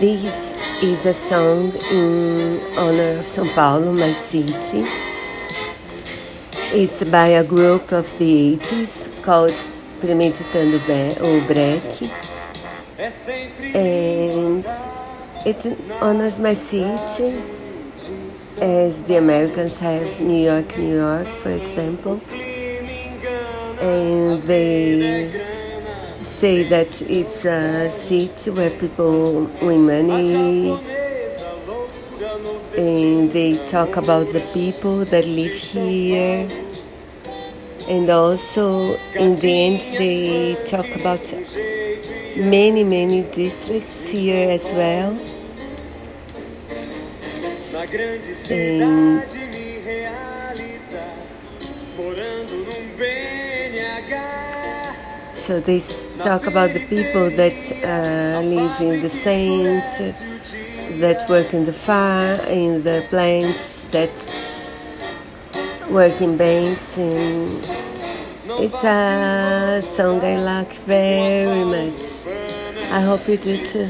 This is a song in honor of São Paulo, my city. It's by a group of the 80s called Premeditando o Break. And it honors my city as the Americans have New York, New York, for example. And they say that it's a city where people win money and they talk about the people that live here. And also in the end they talk about many many districts here as well. And so they talk about the people that uh, live in the saints, that work in the farm, in the plants, that work in banks. And It's a song I like very much. I hope you do too.